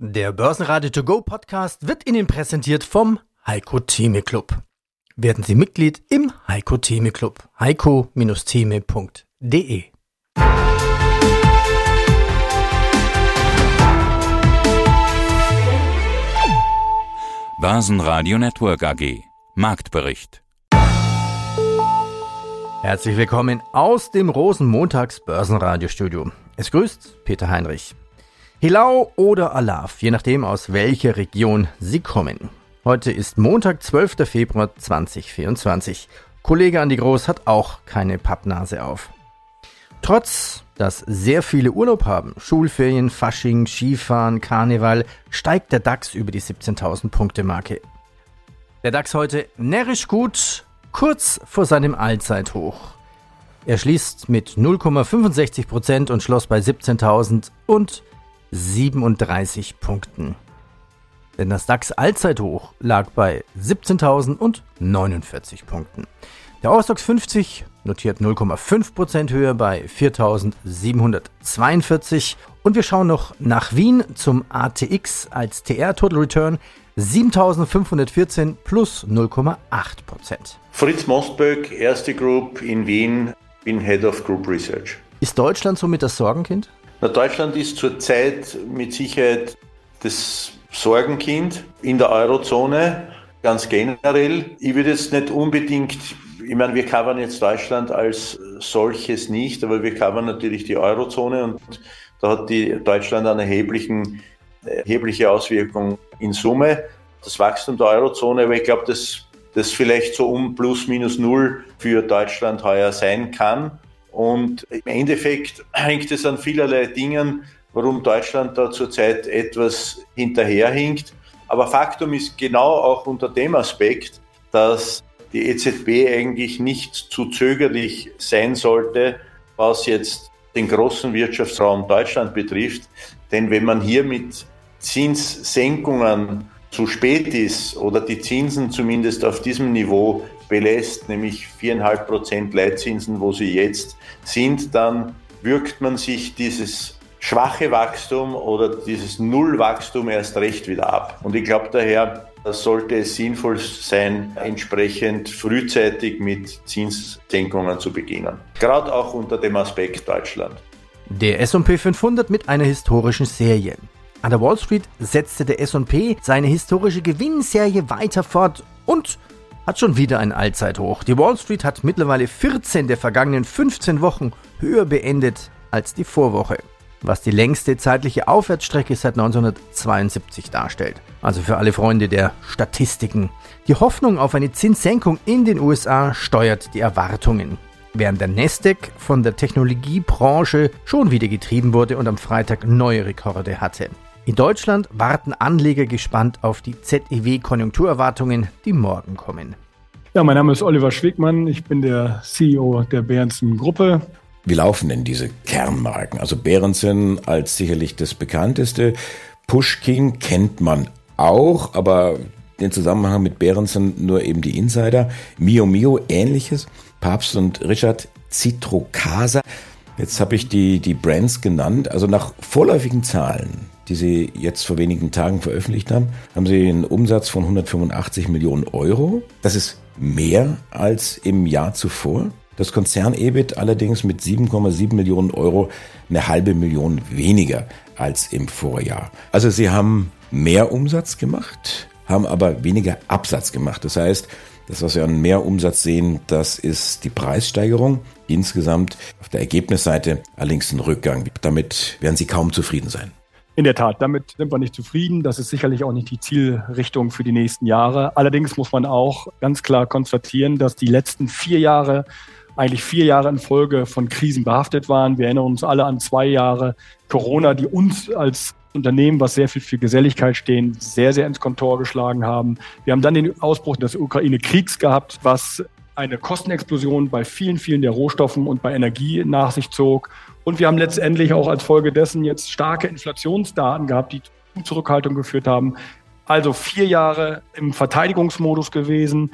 Der Börsenradio To Go Podcast wird Ihnen präsentiert vom Heiko Theme Club. Werden Sie Mitglied im Heiko Theme Club. heiko-theme.de Börsenradio Network AG Marktbericht Herzlich willkommen aus dem Rosenmontags Börsenradiostudio. Es grüßt Peter Heinrich. Hilau oder Alaf, je nachdem aus welcher Region Sie kommen. Heute ist Montag, 12. Februar 2024. Kollege Andi Groß hat auch keine Pappnase auf. Trotz, dass sehr viele Urlaub haben, Schulferien, Fasching, Skifahren, Karneval, steigt der DAX über die 17.000 Punkte Marke. Der DAX heute närrisch gut, kurz vor seinem Allzeithoch. Er schließt mit 0,65% und schloss bei 17.000 und 37 Punkten. Denn das DAX Allzeithoch lag bei 17.049 Punkten. Der Eurostox 50 notiert 0,5% höher bei 4.742 und wir schauen noch nach Wien zum ATX als TR Total Return 7.514 plus 0,8%. Fritz Mostböck, erste Group in Wien, bin Head of Group Research. Ist Deutschland somit das Sorgenkind? Na, Deutschland ist zurzeit mit Sicherheit das Sorgenkind in der Eurozone, ganz generell. Ich würde jetzt nicht unbedingt, ich meine, wir covern jetzt Deutschland als solches nicht, aber wir covern natürlich die Eurozone und da hat die Deutschland eine erheblichen, erhebliche Auswirkung in Summe. Das Wachstum der Eurozone, aber ich glaube, dass das vielleicht so um plus minus null für Deutschland heuer sein kann. Und im Endeffekt hängt es an vielerlei Dingen, warum Deutschland da zurzeit etwas hinterherhinkt. Aber Faktum ist genau auch unter dem Aspekt, dass die EZB eigentlich nicht zu zögerlich sein sollte, was jetzt den großen Wirtschaftsraum Deutschland betrifft. Denn wenn man hier mit Zinssenkungen zu spät ist oder die Zinsen zumindest auf diesem Niveau belässt, nämlich viereinhalb Prozent Leitzinsen, wo sie jetzt sind, dann wirkt man sich dieses schwache Wachstum oder dieses Nullwachstum erst recht wieder ab. Und ich glaube daher, sollte es sinnvoll sein, entsprechend frühzeitig mit Zinssenkungen zu beginnen. Gerade auch unter dem Aspekt Deutschland. Der S&P 500 mit einer historischen Serie. An der Wall Street setzte der S&P seine historische Gewinnserie weiter fort und hat schon wieder ein Allzeithoch. Die Wall Street hat mittlerweile 14 der vergangenen 15 Wochen höher beendet als die Vorwoche, was die längste zeitliche Aufwärtsstrecke seit 1972 darstellt. Also für alle Freunde der Statistiken. Die Hoffnung auf eine Zinssenkung in den USA steuert die Erwartungen. Während der Nasdaq von der Technologiebranche schon wieder getrieben wurde und am Freitag neue Rekorde hatte. In Deutschland warten Anleger gespannt auf die ZEW-Konjunkturerwartungen, die morgen kommen. Ja, mein Name ist Oliver Schwegmann. Ich bin der CEO der Behrensen Gruppe. Wie laufen denn diese Kernmarken? Also Behrensen als sicherlich das bekannteste. Pushkin kennt man auch, aber den Zusammenhang mit Behrensen nur eben die Insider. Mio Mio ähnliches. Papst und Richard Citrocasa. Jetzt habe ich die, die Brands genannt. Also nach vorläufigen Zahlen die sie jetzt vor wenigen Tagen veröffentlicht haben, haben sie einen Umsatz von 185 Millionen Euro. Das ist mehr als im Jahr zuvor. Das Konzern-EBIT allerdings mit 7,7 Millionen Euro eine halbe Million weniger als im Vorjahr. Also sie haben mehr Umsatz gemacht, haben aber weniger Absatz gemacht. Das heißt, das, was wir an mehr Umsatz sehen, das ist die Preissteigerung. Insgesamt auf der Ergebnisseite allerdings ein Rückgang. Damit werden Sie kaum zufrieden sein. In der Tat, damit sind wir nicht zufrieden. Das ist sicherlich auch nicht die Zielrichtung für die nächsten Jahre. Allerdings muss man auch ganz klar konstatieren, dass die letzten vier Jahre eigentlich vier Jahre in Folge von Krisen behaftet waren. Wir erinnern uns alle an zwei Jahre Corona, die uns als Unternehmen, was sehr viel für Geselligkeit stehen, sehr, sehr ins Kontor geschlagen haben. Wir haben dann den Ausbruch des Ukraine-Kriegs gehabt, was eine Kostenexplosion bei vielen, vielen der Rohstoffen und bei Energie nach sich zog. Und wir haben letztendlich auch als Folge dessen jetzt starke Inflationsdaten gehabt, die zu Zurückhaltung geführt haben. Also vier Jahre im Verteidigungsmodus gewesen.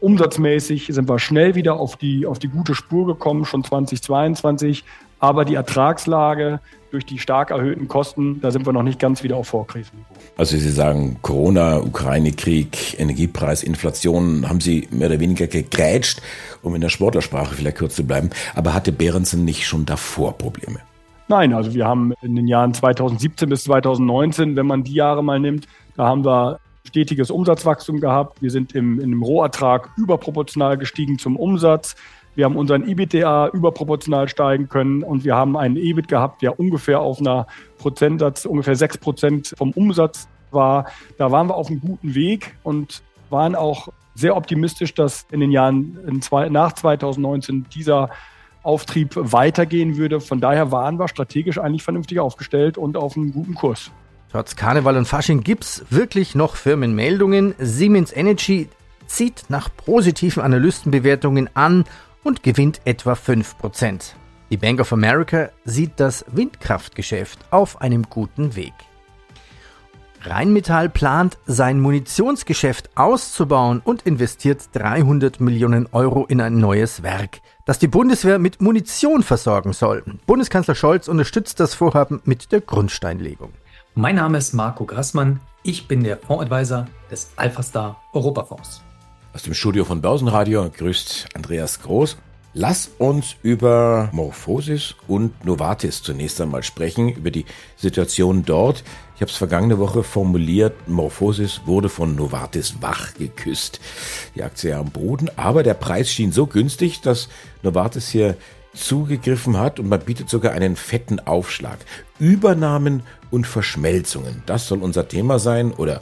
Umsatzmäßig sind wir schnell wieder auf die, auf die gute Spur gekommen, schon 2022. Aber die Ertragslage durch die stark erhöhten Kosten, da sind wir noch nicht ganz wieder auf Vorkrisenniveau. Also Sie sagen Corona, Ukraine-Krieg, Energiepreis, Inflation, haben Sie mehr oder weniger gegrätscht, um in der Sportlersprache vielleicht kurz zu bleiben. Aber hatte Behrensen nicht schon davor Probleme? Nein, also wir haben in den Jahren 2017 bis 2019, wenn man die Jahre mal nimmt, da haben wir stetiges Umsatzwachstum gehabt. Wir sind im, in dem Rohertrag überproportional gestiegen zum Umsatz. Wir haben unseren EBITDA überproportional steigen können und wir haben einen EBIT gehabt, der ungefähr auf einer Prozentsatz, ungefähr sechs Prozent vom Umsatz war. Da waren wir auf einem guten Weg und waren auch sehr optimistisch, dass in den Jahren nach 2019 dieser Auftrieb weitergehen würde. Von daher waren wir strategisch eigentlich vernünftig aufgestellt und auf einem guten Kurs. Trotz Karneval und Fasching gibt's wirklich noch Firmenmeldungen. Siemens Energy zieht nach positiven Analystenbewertungen an und gewinnt etwa 5%. Die Bank of America sieht das Windkraftgeschäft auf einem guten Weg. Rheinmetall plant, sein Munitionsgeschäft auszubauen und investiert 300 Millionen Euro in ein neues Werk, das die Bundeswehr mit Munition versorgen soll. Bundeskanzler Scholz unterstützt das Vorhaben mit der Grundsteinlegung. Mein Name ist Marco Grassmann. Ich bin der Fondsadvisor des Alphastar Europafonds. Aus dem Studio von Börsenradio grüßt Andreas Groß. Lass uns über Morphosis und Novartis zunächst einmal sprechen, über die Situation dort. Ich habe es vergangene Woche formuliert, Morphosis wurde von Novartis wach geküsst. Die Aktie am Boden, aber der Preis schien so günstig, dass Novartis hier zugegriffen hat und man bietet sogar einen fetten Aufschlag. Übernahmen und Verschmelzungen, das soll unser Thema sein oder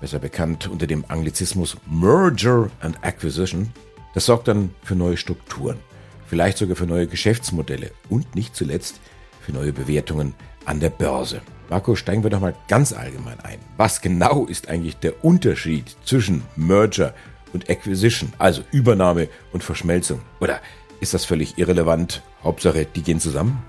besser bekannt unter dem Anglizismus Merger and Acquisition. Das sorgt dann für neue Strukturen, vielleicht sogar für neue Geschäftsmodelle und nicht zuletzt für neue Bewertungen an der Börse. Marco, steigen wir doch mal ganz allgemein ein. Was genau ist eigentlich der Unterschied zwischen Merger und Acquisition, also Übernahme und Verschmelzung? Oder ist das völlig irrelevant? Hauptsache, die gehen zusammen?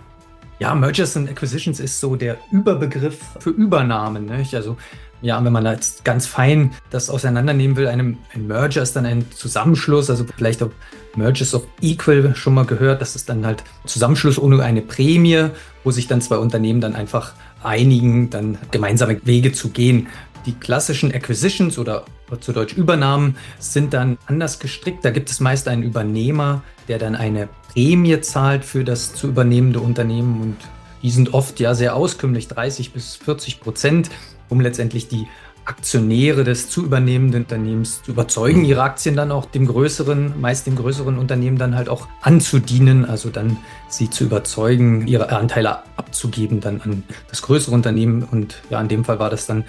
Ja, Mergers and Acquisitions ist so der Überbegriff für Übernahmen. Nicht? Also ja, wenn man jetzt ganz fein das auseinandernehmen will, einem, ein Merger ist dann ein Zusammenschluss, also vielleicht auch Mergers of Equal schon mal gehört, das ist dann halt Zusammenschluss ohne eine Prämie, wo sich dann zwei Unternehmen dann einfach einigen, dann gemeinsame Wege zu gehen. Die klassischen Acquisitions oder zu Deutsch Übernahmen sind dann anders gestrickt. Da gibt es meist einen Übernehmer, der dann eine Prämie zahlt für das zu übernehmende Unternehmen und die sind oft ja sehr auskömmlich, 30 bis 40 Prozent um letztendlich die Aktionäre des zu übernehmenden Unternehmens zu überzeugen, ihre Aktien dann auch dem größeren, meist dem größeren Unternehmen dann halt auch anzudienen, also dann sie zu überzeugen, ihre Anteile abzugeben dann an das größere Unternehmen. Und ja, in dem Fall war das dann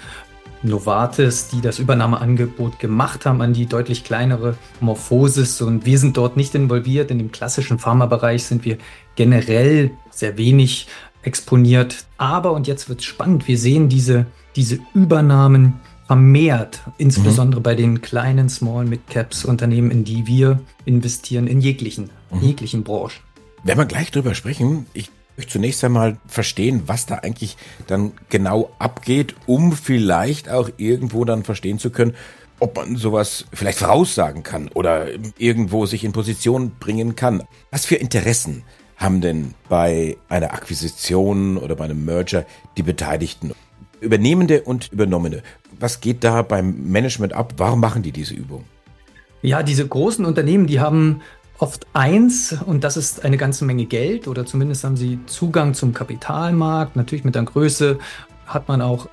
Novartis, die das Übernahmeangebot gemacht haben an die deutlich kleinere Morphosis. Und wir sind dort nicht involviert. In dem klassischen Pharmabereich sind wir generell sehr wenig exponiert. Aber, und jetzt wird es spannend, wir sehen diese diese Übernahmen vermehrt, insbesondere mhm. bei den kleinen Small Mid Caps Unternehmen, in die wir investieren, in jeglichen, mhm. jeglichen Branchen. Werden wir gleich drüber sprechen. Ich möchte zunächst einmal verstehen, was da eigentlich dann genau abgeht, um vielleicht auch irgendwo dann verstehen zu können, ob man sowas vielleicht voraussagen kann oder irgendwo sich in Position bringen kann. Was für Interessen haben denn bei einer Akquisition oder bei einem Merger die Beteiligten? Übernehmende und Übernommene. Was geht da beim Management ab? Warum machen die diese Übung? Ja, diese großen Unternehmen, die haben oft eins und das ist eine ganze Menge Geld oder zumindest haben sie Zugang zum Kapitalmarkt. Natürlich mit der Größe hat man auch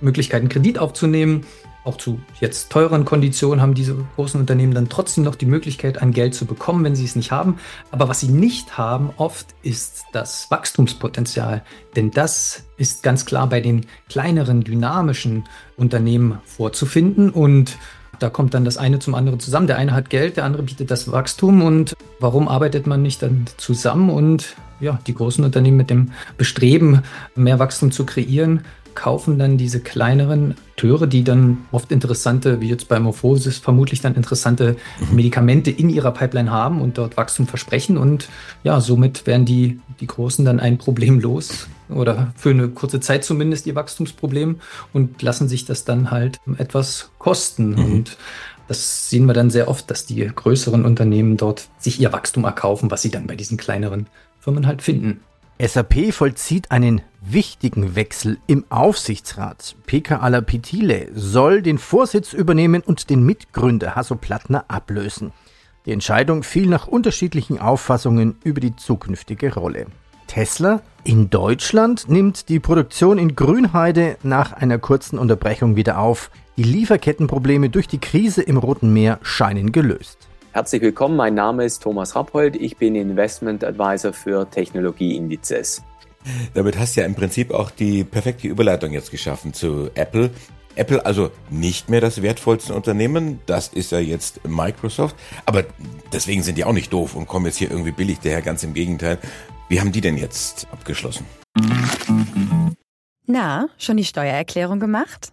Möglichkeiten, Kredit aufzunehmen auch zu jetzt teuren Konditionen haben diese großen Unternehmen dann trotzdem noch die Möglichkeit, ein Geld zu bekommen, wenn sie es nicht haben. Aber was sie nicht haben oft ist das Wachstumspotenzial. Denn das ist ganz klar bei den kleineren, dynamischen Unternehmen vorzufinden. Und da kommt dann das eine zum anderen zusammen. Der eine hat Geld, der andere bietet das Wachstum. Und warum arbeitet man nicht dann zusammen und ja, die großen Unternehmen mit dem Bestreben, mehr Wachstum zu kreieren, kaufen dann diese kleineren Akteure, die dann oft interessante, wie jetzt bei Morphosis, vermutlich dann interessante mhm. Medikamente in ihrer Pipeline haben und dort Wachstum versprechen. Und ja, somit werden die, die Großen dann ein Problem los oder für eine kurze Zeit zumindest ihr Wachstumsproblem und lassen sich das dann halt etwas kosten. Mhm. Und das sehen wir dann sehr oft, dass die größeren Unternehmen dort sich ihr Wachstum erkaufen, was sie dann bei diesen kleineren Firmen halt finden. SAP vollzieht einen wichtigen Wechsel im Aufsichtsrat. PK Alapitile soll den Vorsitz übernehmen und den Mitgründer Hasso Plattner ablösen. Die Entscheidung fiel nach unterschiedlichen Auffassungen über die zukünftige Rolle. Tesla in Deutschland nimmt die Produktion in Grünheide nach einer kurzen Unterbrechung wieder auf. Die Lieferkettenprobleme durch die Krise im Roten Meer scheinen gelöst. Herzlich willkommen, mein Name ist Thomas Rappold, ich bin Investment Advisor für Technologieindizes. Damit hast du ja im Prinzip auch die perfekte Überleitung jetzt geschaffen zu Apple. Apple also nicht mehr das wertvollste Unternehmen, das ist ja jetzt Microsoft, aber deswegen sind die auch nicht doof und kommen jetzt hier irgendwie billig daher, ganz im Gegenteil. Wie haben die denn jetzt abgeschlossen? Na, schon die Steuererklärung gemacht?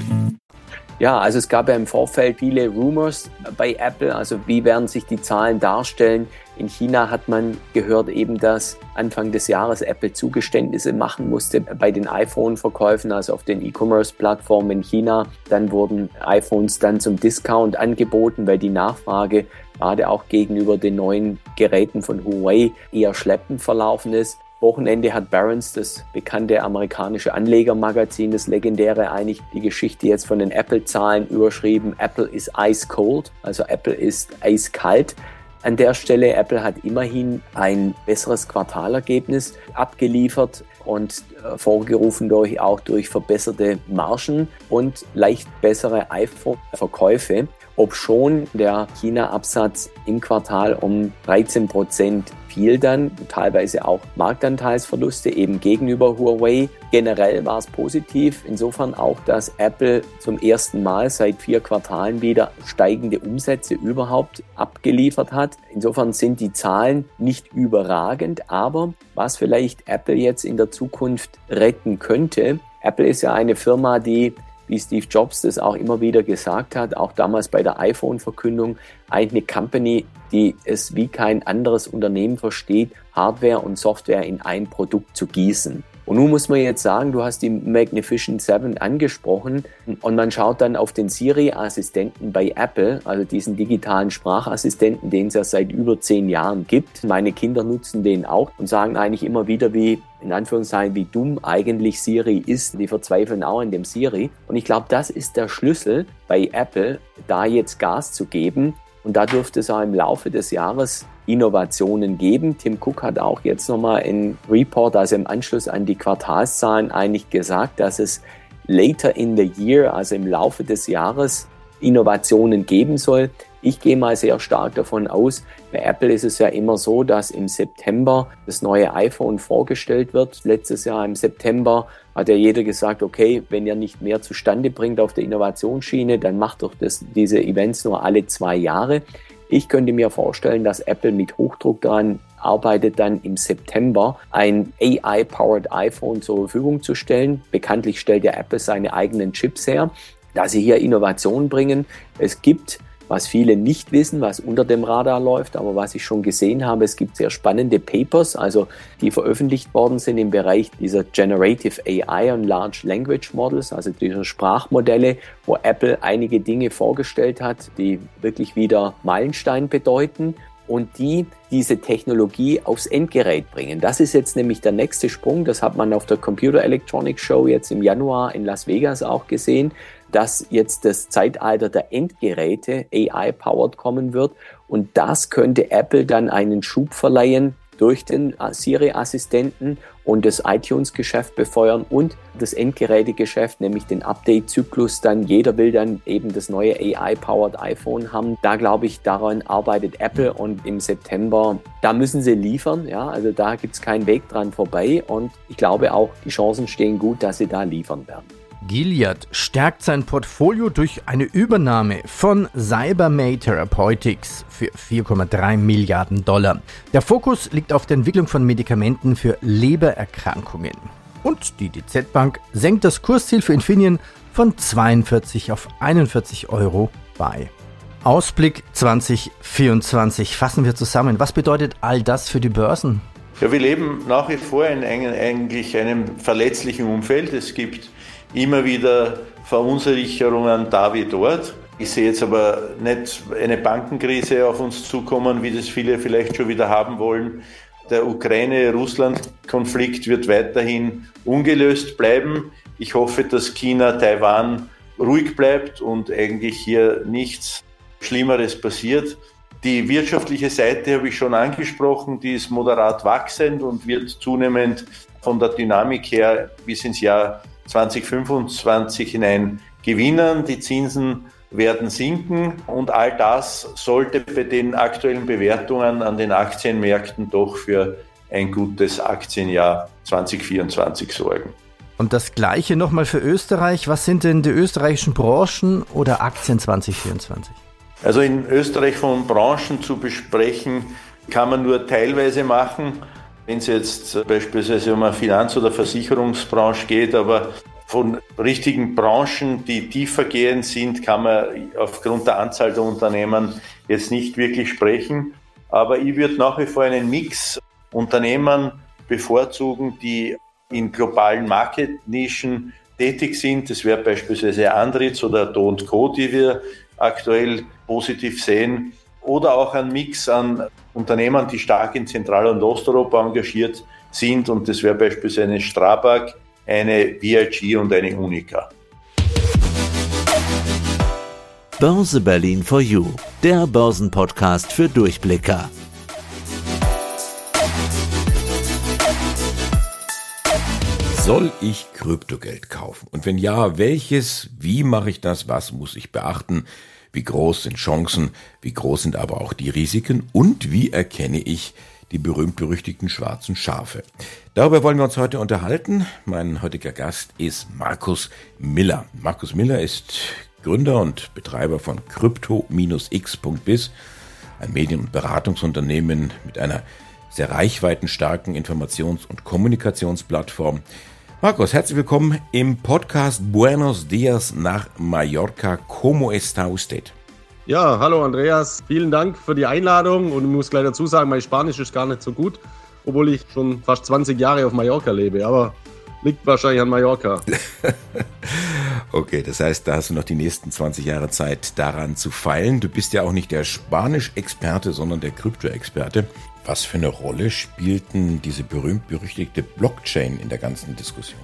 Ja, also es gab ja im Vorfeld viele Rumors bei Apple, also wie werden sich die Zahlen darstellen. In China hat man gehört eben, dass Anfang des Jahres Apple Zugeständnisse machen musste bei den iPhone-Verkäufen, also auf den E-Commerce-Plattformen in China. Dann wurden iPhones dann zum Discount angeboten, weil die Nachfrage gerade auch gegenüber den neuen Geräten von Huawei eher schleppend verlaufen ist. Wochenende hat Barron's, das bekannte amerikanische Anlegermagazin, das legendäre, eigentlich die Geschichte jetzt von den Apple-Zahlen überschrieben. Apple is ice cold, also Apple ist eiskalt. An der Stelle, Apple hat immerhin ein besseres Quartalergebnis abgeliefert und äh, vorgerufen durch, auch durch verbesserte Margen und leicht bessere iPhone-Verkäufe ob schon der China-Absatz im Quartal um 13 Prozent fiel dann, teilweise auch Marktanteilsverluste eben gegenüber Huawei. Generell war es positiv, insofern auch, dass Apple zum ersten Mal seit vier Quartalen wieder steigende Umsätze überhaupt abgeliefert hat. Insofern sind die Zahlen nicht überragend, aber was vielleicht Apple jetzt in der Zukunft retten könnte, Apple ist ja eine Firma, die wie Steve Jobs das auch immer wieder gesagt hat, auch damals bei der iPhone-Verkündung, eine Company, die es wie kein anderes Unternehmen versteht, Hardware und Software in ein Produkt zu gießen. Und nun muss man jetzt sagen, du hast die Magnificent Seven angesprochen und man schaut dann auf den Siri-Assistenten bei Apple, also diesen digitalen Sprachassistenten, den es ja seit über zehn Jahren gibt. Meine Kinder nutzen den auch und sagen eigentlich immer wieder, wie in Anführungszeichen, wie dumm eigentlich Siri ist. Die verzweifeln auch an dem Siri. Und ich glaube, das ist der Schlüssel bei Apple, da jetzt Gas zu geben. Und da dürfte es auch im Laufe des Jahres Innovationen geben. Tim Cook hat auch jetzt nochmal in Report, also im Anschluss an die Quartalszahlen, eigentlich gesagt, dass es later in the year, also im Laufe des Jahres, Innovationen geben soll. Ich gehe mal sehr stark davon aus, bei Apple ist es ja immer so, dass im September das neue iPhone vorgestellt wird. Letztes Jahr im September hat ja jeder gesagt, okay, wenn ihr nicht mehr zustande bringt auf der Innovationsschiene, dann macht doch das, diese Events nur alle zwei Jahre. Ich könnte mir vorstellen, dass Apple mit Hochdruck daran arbeitet, dann im September ein AI-powered iPhone zur Verfügung zu stellen. Bekanntlich stellt ja Apple seine eigenen Chips her, da sie hier Innovationen bringen. Es gibt was viele nicht wissen, was unter dem Radar läuft, aber was ich schon gesehen habe, es gibt sehr spannende Papers, also die veröffentlicht worden sind im Bereich dieser Generative AI und Large Language Models, also dieser Sprachmodelle, wo Apple einige Dinge vorgestellt hat, die wirklich wieder Meilenstein bedeuten und die diese Technologie aufs Endgerät bringen. Das ist jetzt nämlich der nächste Sprung. Das hat man auf der Computer Electronics Show jetzt im Januar in Las Vegas auch gesehen dass jetzt das Zeitalter der Endgeräte AI-powered kommen wird. Und das könnte Apple dann einen Schub verleihen durch den Siri-Assistenten und das iTunes-Geschäft befeuern und das Endgerätegeschäft, nämlich den Update-Zyklus dann. Jeder will dann eben das neue AI-powered iPhone haben. Da glaube ich, daran arbeitet Apple und im September, da müssen sie liefern. Ja, also da gibt es keinen Weg dran vorbei und ich glaube auch, die Chancen stehen gut, dass sie da liefern werden. Gilead stärkt sein Portfolio durch eine Übernahme von Cybermay Therapeutics für 4,3 Milliarden Dollar. Der Fokus liegt auf der Entwicklung von Medikamenten für Lebererkrankungen. Und die DZ Bank senkt das Kursziel für Infineon von 42 auf 41 Euro bei. Ausblick 2024. Fassen wir zusammen. Was bedeutet all das für die Börsen? Ja, wir leben nach wie vor in eigentlich einem verletzlichen Umfeld. Es gibt immer wieder Verunsicherungen da wie dort. Ich sehe jetzt aber nicht eine Bankenkrise auf uns zukommen, wie das viele vielleicht schon wieder haben wollen. Der Ukraine-Russland-Konflikt wird weiterhin ungelöst bleiben. Ich hoffe, dass China, Taiwan ruhig bleibt und eigentlich hier nichts Schlimmeres passiert. Die wirtschaftliche Seite habe ich schon angesprochen, die ist moderat wachsend und wird zunehmend von der Dynamik her bis ins Jahr 2025 hinein gewinnen. Die Zinsen werden sinken und all das sollte bei den aktuellen Bewertungen an den Aktienmärkten doch für ein gutes Aktienjahr 2024 sorgen. Und das gleiche nochmal für Österreich. Was sind denn die österreichischen Branchen oder Aktien 2024? Also in Österreich von Branchen zu besprechen, kann man nur teilweise machen, wenn es jetzt beispielsweise um eine Finanz- oder Versicherungsbranche geht, aber von richtigen Branchen, die tiefergehend sind, kann man aufgrund der Anzahl der Unternehmen jetzt nicht wirklich sprechen. Aber ich würde nach wie vor einen Mix Unternehmen bevorzugen, die in globalen Marketnischen tätig sind. Das wäre beispielsweise Andritz oder Do Co., die wir aktuell positiv sehen. Oder auch ein Mix an Unternehmen, die stark in Zentral- und Osteuropa engagiert sind. Und das wäre beispielsweise eine Strabag, eine VIG und eine Unica. Börse Berlin for You, der Börsenpodcast für Durchblicker. Soll ich Kryptogeld kaufen? Und wenn ja, welches? Wie mache ich das? Was muss ich beachten? Wie groß sind Chancen? Wie groß sind aber auch die Risiken? Und wie erkenne ich die berühmt-berüchtigten schwarzen Schafe? Darüber wollen wir uns heute unterhalten. Mein heutiger Gast ist Markus Miller. Markus Miller ist Gründer und Betreiber von Crypto-X.biz, ein Medien- und Beratungsunternehmen mit einer sehr reichweitenstarken Informations- und Kommunikationsplattform. Markus, herzlich willkommen im Podcast Buenos Dias nach Mallorca. ¿Cómo está usted? Ja, hallo Andreas. Vielen Dank für die Einladung und ich muss gleich dazu sagen, mein Spanisch ist gar nicht so gut, obwohl ich schon fast 20 Jahre auf Mallorca lebe, aber liegt wahrscheinlich an Mallorca. okay, das heißt, da hast du noch die nächsten 20 Jahre Zeit daran zu feilen. Du bist ja auch nicht der Spanisch-Experte, sondern der Krypto-Experte. Was für eine Rolle spielten diese berühmt-berüchtigte Blockchain in der ganzen Diskussion?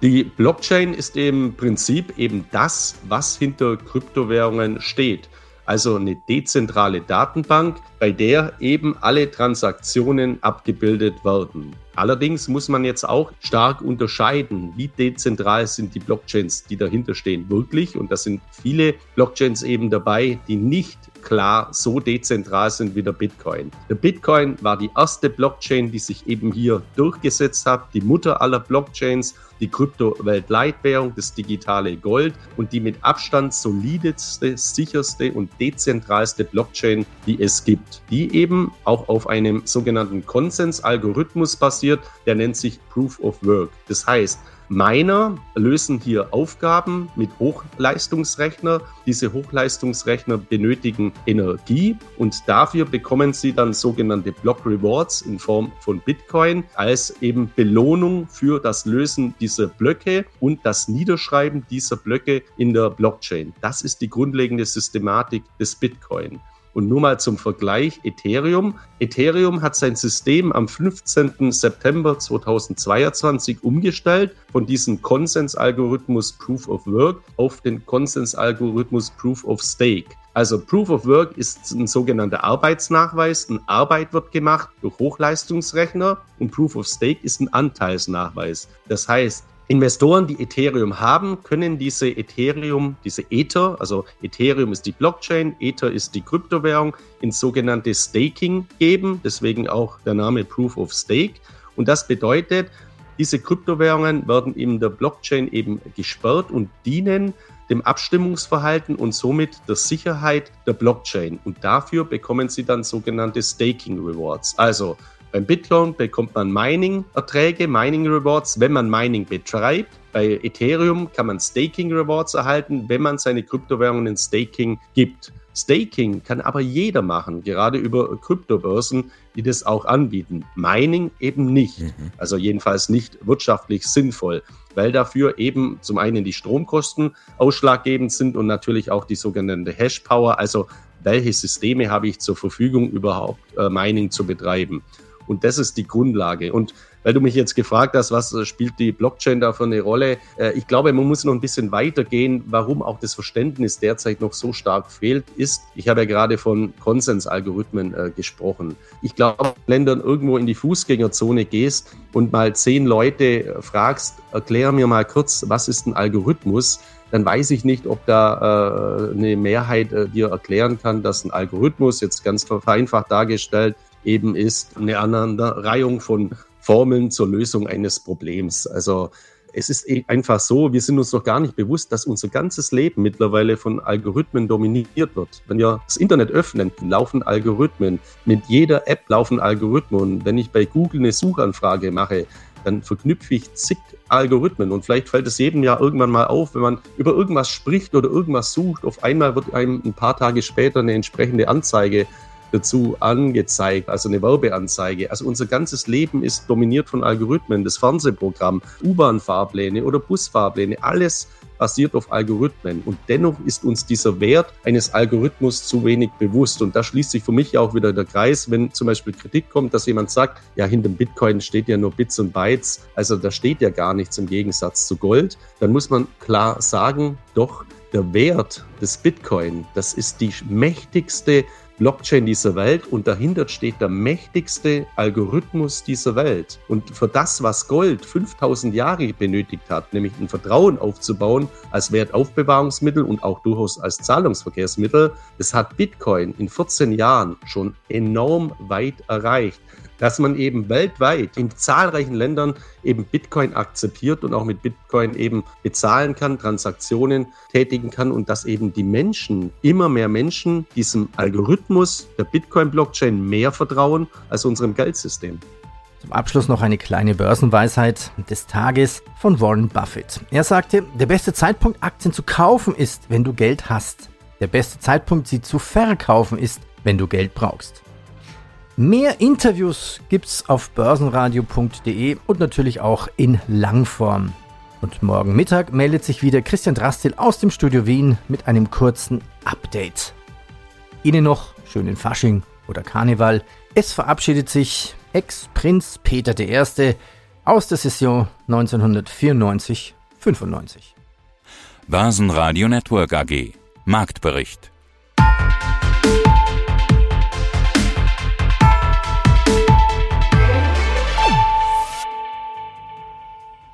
Die Blockchain ist im Prinzip eben das, was hinter Kryptowährungen steht. Also eine dezentrale Datenbank, bei der eben alle Transaktionen abgebildet werden. Allerdings muss man jetzt auch stark unterscheiden, wie dezentral sind die Blockchains, die dahinter stehen, wirklich. Und da sind viele Blockchains eben dabei, die nicht klar so dezentral sind wie der Bitcoin. Der Bitcoin war die erste Blockchain, die sich eben hier durchgesetzt hat, die Mutter aller Blockchains, die Kryptoweltleitwährung, das digitale Gold und die mit Abstand solideste, sicherste und dezentralste Blockchain, die es gibt, die eben auch auf einem sogenannten Konsensalgorithmus basiert, der nennt sich Proof of Work. Das heißt, Miner lösen hier Aufgaben mit Hochleistungsrechner. Diese Hochleistungsrechner benötigen Energie und dafür bekommen sie dann sogenannte Block Rewards in Form von Bitcoin als eben Belohnung für das Lösen dieser Blöcke und das Niederschreiben dieser Blöcke in der Blockchain. Das ist die grundlegende Systematik des Bitcoin. Und nur mal zum Vergleich Ethereum. Ethereum hat sein System am 15. September 2022 umgestellt von diesem Konsensalgorithmus Proof of Work auf den Konsensalgorithmus Proof of Stake. Also Proof of Work ist ein sogenannter Arbeitsnachweis. Eine Arbeit wird gemacht durch Hochleistungsrechner und Proof of Stake ist ein Anteilsnachweis. Das heißt, Investoren, die Ethereum haben, können diese Ethereum, diese Ether, also Ethereum ist die Blockchain, Ether ist die Kryptowährung, ins sogenannte Staking geben, deswegen auch der Name Proof of Stake. Und das bedeutet, diese Kryptowährungen werden in der Blockchain eben gesperrt und dienen dem Abstimmungsverhalten und somit der Sicherheit der Blockchain. Und dafür bekommen sie dann sogenannte Staking Rewards. Also Beim Bitcoin bekommt man Mining-Erträge, Mining-Rewards, wenn man Mining betreibt. Bei Ethereum kann man Staking-Rewards erhalten, wenn man seine Kryptowährungen in Staking gibt. Staking kann aber jeder machen, gerade über Kryptobörsen, die das auch anbieten. Mining eben nicht. Mhm. Also jedenfalls nicht wirtschaftlich sinnvoll, weil dafür eben zum einen die Stromkosten ausschlaggebend sind und natürlich auch die sogenannte Hash-Power, also welche Systeme habe ich zur Verfügung, überhaupt äh, Mining zu betreiben. Und das ist die Grundlage. Und weil du mich jetzt gefragt hast, was äh, spielt die Blockchain da für eine Rolle? Äh, ich glaube, man muss noch ein bisschen weitergehen, warum auch das Verständnis derzeit noch so stark fehlt, ist, ich habe ja gerade von Konsensalgorithmen äh, gesprochen. Ich glaube, wenn du irgendwo in die Fußgängerzone gehst und mal zehn Leute fragst, erklär mir mal kurz, was ist ein Algorithmus? dann weiß ich nicht, ob da eine Mehrheit dir erklären kann, dass ein Algorithmus, jetzt ganz vereinfacht dargestellt, eben ist eine Aneinanderreihung von Formeln zur Lösung eines Problems. Also es ist e- einfach so, wir sind uns noch gar nicht bewusst, dass unser ganzes Leben mittlerweile von Algorithmen dominiert wird. Wenn wir das Internet öffnen, laufen Algorithmen. Mit jeder App laufen Algorithmen. wenn ich bei Google eine Suchanfrage mache, dann verknüpfe ich zig Algorithmen. Und vielleicht fällt es jedem Jahr irgendwann mal auf, wenn man über irgendwas spricht oder irgendwas sucht, auf einmal wird einem ein paar Tage später eine entsprechende Anzeige dazu angezeigt, also eine Werbeanzeige. Also unser ganzes Leben ist dominiert von Algorithmen. Das Fernsehprogramm, U-Bahn-Fahrpläne oder Busfahrpläne, alles basiert auf Algorithmen. Und dennoch ist uns dieser Wert eines Algorithmus zu wenig bewusst. Und da schließt sich für mich auch wieder der Kreis, wenn zum Beispiel Kritik kommt, dass jemand sagt, ja, hinter dem Bitcoin steht ja nur Bits und Bytes. Also da steht ja gar nichts im Gegensatz zu Gold. Dann muss man klar sagen, doch, der Wert des Bitcoin, das ist die mächtigste Blockchain dieser Welt und dahinter steht der mächtigste Algorithmus dieser Welt. Und für das, was Gold 5000 Jahre benötigt hat, nämlich ein Vertrauen aufzubauen als Wertaufbewahrungsmittel und auch durchaus als Zahlungsverkehrsmittel, das hat Bitcoin in 14 Jahren schon enorm weit erreicht dass man eben weltweit in zahlreichen Ländern eben Bitcoin akzeptiert und auch mit Bitcoin eben bezahlen kann, Transaktionen tätigen kann und dass eben die Menschen, immer mehr Menschen diesem Algorithmus der Bitcoin-Blockchain mehr vertrauen als unserem Geldsystem. Zum Abschluss noch eine kleine Börsenweisheit des Tages von Warren Buffett. Er sagte, der beste Zeitpunkt, Aktien zu kaufen, ist, wenn du Geld hast. Der beste Zeitpunkt, sie zu verkaufen, ist, wenn du Geld brauchst. Mehr Interviews gibt's auf börsenradio.de und natürlich auch in Langform. Und morgen Mittag meldet sich wieder Christian Drastil aus dem Studio Wien mit einem kurzen Update. Ihnen noch schönen Fasching oder Karneval. Es verabschiedet sich Ex-Prinz Peter I. aus der Session 1994-95. Börsenradio Network AG Marktbericht